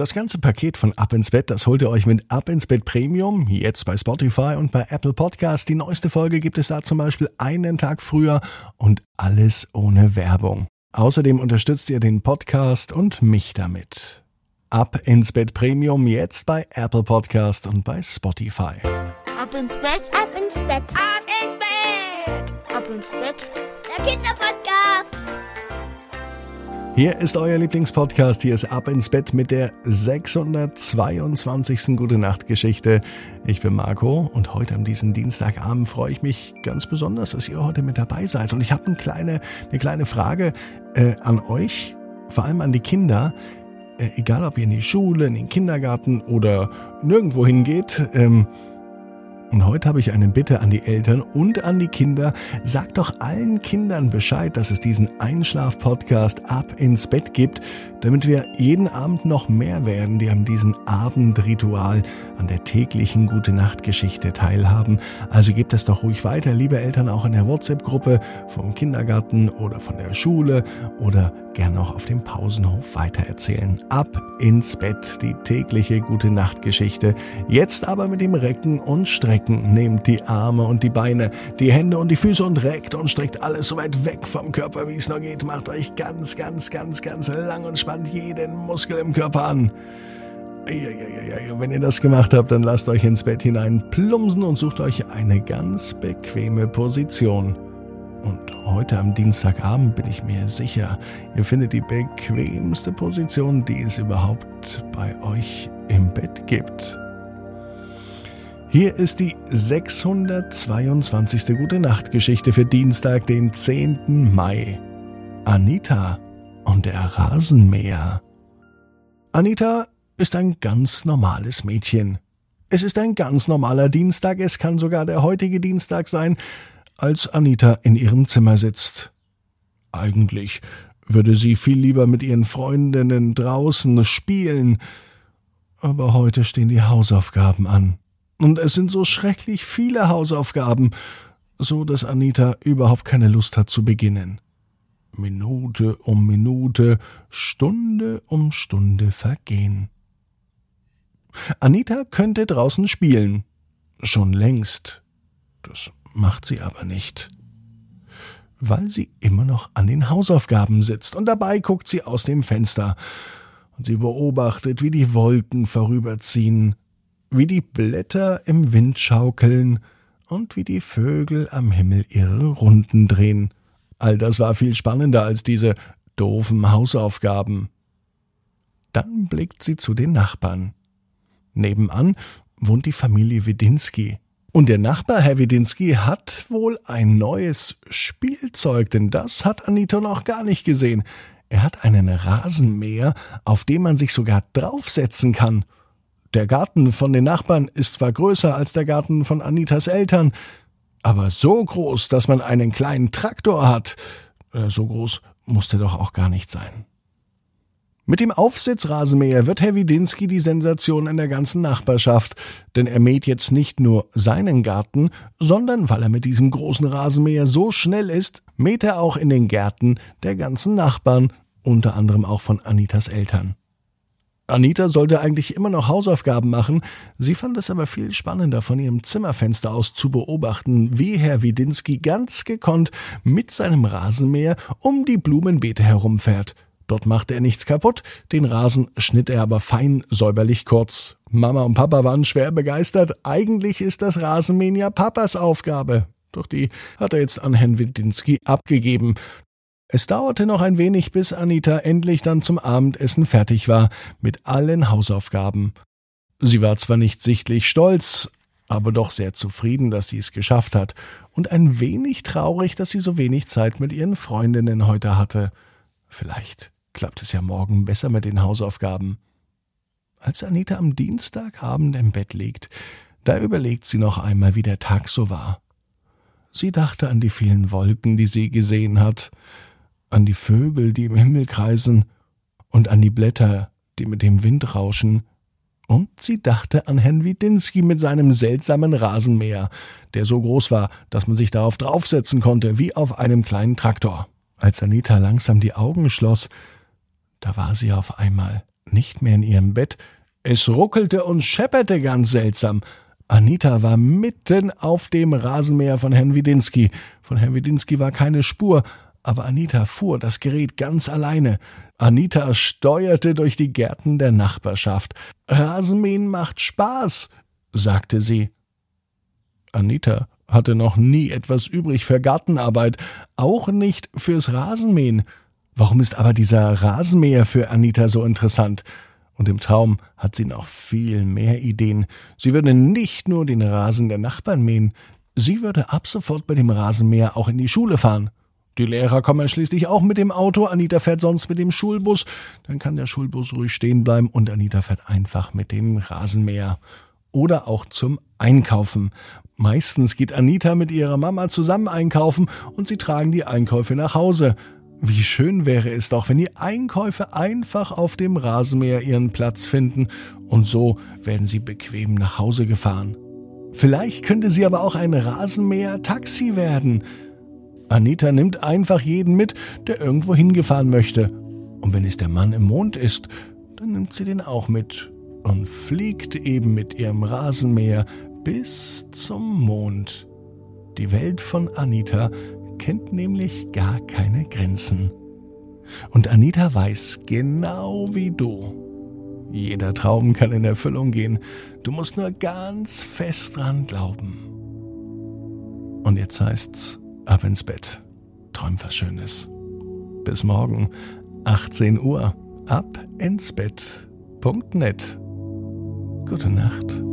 Das ganze Paket von Ab ins Bett, das holt ihr euch mit Ab ins Bett Premium, jetzt bei Spotify und bei Apple Podcast. Die neueste Folge gibt es da zum Beispiel einen Tag früher und alles ohne Werbung. Außerdem unterstützt ihr den Podcast und mich damit. Ab ins Bett Premium jetzt bei Apple Podcast und bei Spotify. Ab ins Bett, Ab ins Bett, ab ins Bett, ab ins Bett. der Kinderpodcast. Hier ist euer Lieblingspodcast. Hier ist Ab ins Bett mit der 622. Gute Nacht Geschichte. Ich bin Marco und heute an diesem Dienstagabend freue ich mich ganz besonders, dass ihr heute mit dabei seid. Und ich habe eine kleine, eine kleine Frage äh, an euch, vor allem an die Kinder. Äh, egal, ob ihr in die Schule, in den Kindergarten oder nirgendwo hingeht. Ähm, und heute habe ich eine Bitte an die Eltern und an die Kinder. Sagt doch allen Kindern Bescheid, dass es diesen Einschlaf-Podcast ab ins Bett gibt, damit wir jeden Abend noch mehr werden, die an diesem Abendritual, an der täglichen Gute-Nacht-Geschichte teilhaben. Also gebt es doch ruhig weiter, liebe Eltern, auch in der WhatsApp-Gruppe vom Kindergarten oder von der Schule oder gern auch auf dem Pausenhof weitererzählen. Ab ins Bett, die tägliche Gute-Nacht-Geschichte. Jetzt aber mit dem Recken und Strecken. Nehmt die Arme und die Beine, die Hände und die Füße und reckt und streckt alles so weit weg vom Körper, wie es noch geht. Macht euch ganz, ganz, ganz, ganz lang und spannt jeden Muskel im Körper an. Wenn ihr das gemacht habt, dann lasst euch ins Bett hinein plumpsen und sucht euch eine ganz bequeme Position. Und heute am Dienstagabend bin ich mir sicher, ihr findet die bequemste Position, die es überhaupt bei euch im Bett gibt. Hier ist die 622. Gute Nacht Geschichte für Dienstag, den 10. Mai. Anita und der Rasenmäher. Anita ist ein ganz normales Mädchen. Es ist ein ganz normaler Dienstag, es kann sogar der heutige Dienstag sein, als Anita in ihrem Zimmer sitzt. Eigentlich würde sie viel lieber mit ihren Freundinnen draußen spielen, aber heute stehen die Hausaufgaben an. Und es sind so schrecklich viele Hausaufgaben, so dass Anita überhaupt keine Lust hat zu beginnen. Minute um Minute, Stunde um Stunde vergehen. Anita könnte draußen spielen. Schon längst. Das macht sie aber nicht. Weil sie immer noch an den Hausaufgaben sitzt und dabei guckt sie aus dem Fenster und sie beobachtet, wie die Wolken vorüberziehen, wie die Blätter im Wind schaukeln und wie die Vögel am Himmel ihre Runden drehen. All das war viel spannender als diese doofen Hausaufgaben. Dann blickt sie zu den Nachbarn. Nebenan wohnt die Familie Wedinski. Und der Nachbar, Herr Wedinski, hat wohl ein neues Spielzeug, denn das hat Anita noch gar nicht gesehen. Er hat einen Rasenmäher, auf dem man sich sogar draufsetzen kann. Der Garten von den Nachbarn ist zwar größer als der Garten von Anitas Eltern, aber so groß, dass man einen kleinen Traktor hat, äh, so groß musste doch auch gar nicht sein. Mit dem Aufsitzrasenmäher wird Herr Widinski die Sensation in der ganzen Nachbarschaft, denn er mäht jetzt nicht nur seinen Garten, sondern weil er mit diesem großen Rasenmäher so schnell ist, mäht er auch in den Gärten der ganzen Nachbarn, unter anderem auch von Anitas Eltern. Anita sollte eigentlich immer noch Hausaufgaben machen, sie fand es aber viel spannender, von ihrem Zimmerfenster aus zu beobachten, wie Herr Widinski ganz gekonnt mit seinem Rasenmäher um die Blumenbeete herumfährt. Dort machte er nichts kaputt, den Rasen schnitt er aber fein säuberlich kurz. Mama und Papa waren schwer begeistert, eigentlich ist das Rasenmähen ja Papas Aufgabe. Doch die hat er jetzt an Herrn Widinski abgegeben. Es dauerte noch ein wenig, bis Anita endlich dann zum Abendessen fertig war, mit allen Hausaufgaben. Sie war zwar nicht sichtlich stolz, aber doch sehr zufrieden, dass sie es geschafft hat, und ein wenig traurig, dass sie so wenig Zeit mit ihren Freundinnen heute hatte. Vielleicht klappt es ja morgen besser mit den Hausaufgaben. Als Anita am Dienstagabend im Bett liegt, da überlegt sie noch einmal, wie der Tag so war. Sie dachte an die vielen Wolken, die sie gesehen hat, an die Vögel, die im Himmel kreisen, und an die Blätter, die mit dem Wind rauschen, und sie dachte an Herrn Widinski mit seinem seltsamen Rasenmäher, der so groß war, dass man sich darauf draufsetzen konnte, wie auf einem kleinen Traktor. Als Anita langsam die Augen schloss, da war sie auf einmal nicht mehr in ihrem Bett. Es ruckelte und schepperte ganz seltsam. Anita war mitten auf dem Rasenmäher von Herrn Widinski. Von Herrn Widinski war keine Spur, aber Anita fuhr das Gerät ganz alleine. Anita steuerte durch die Gärten der Nachbarschaft. Rasenmähen macht Spaß, sagte sie. Anita hatte noch nie etwas übrig für Gartenarbeit, auch nicht fürs Rasenmähen. Warum ist aber dieser Rasenmäher für Anita so interessant? Und im Traum hat sie noch viel mehr Ideen. Sie würde nicht nur den Rasen der Nachbarn mähen, sie würde ab sofort bei dem Rasenmäher auch in die Schule fahren. Die Lehrer kommen schließlich auch mit dem Auto, Anita fährt sonst mit dem Schulbus, dann kann der Schulbus ruhig stehen bleiben und Anita fährt einfach mit dem Rasenmäher. Oder auch zum Einkaufen. Meistens geht Anita mit ihrer Mama zusammen einkaufen und sie tragen die Einkäufe nach Hause. Wie schön wäre es doch, wenn die Einkäufe einfach auf dem Rasenmäher ihren Platz finden und so werden sie bequem nach Hause gefahren. Vielleicht könnte sie aber auch ein Rasenmäher-Taxi werden. Anita nimmt einfach jeden mit, der irgendwo hingefahren möchte. Und wenn es der Mann im Mond ist, dann nimmt sie den auch mit und fliegt eben mit ihrem Rasenmäher bis zum Mond. Die Welt von Anita kennt nämlich gar keine Grenzen. Und Anita weiß genau wie du. Jeder Traum kann in Erfüllung gehen. Du musst nur ganz fest dran glauben. Und jetzt heißt's, ab ins Bett. Träum was Schönes. Bis morgen, 18 Uhr, ab ins Bett.net. Gute Nacht.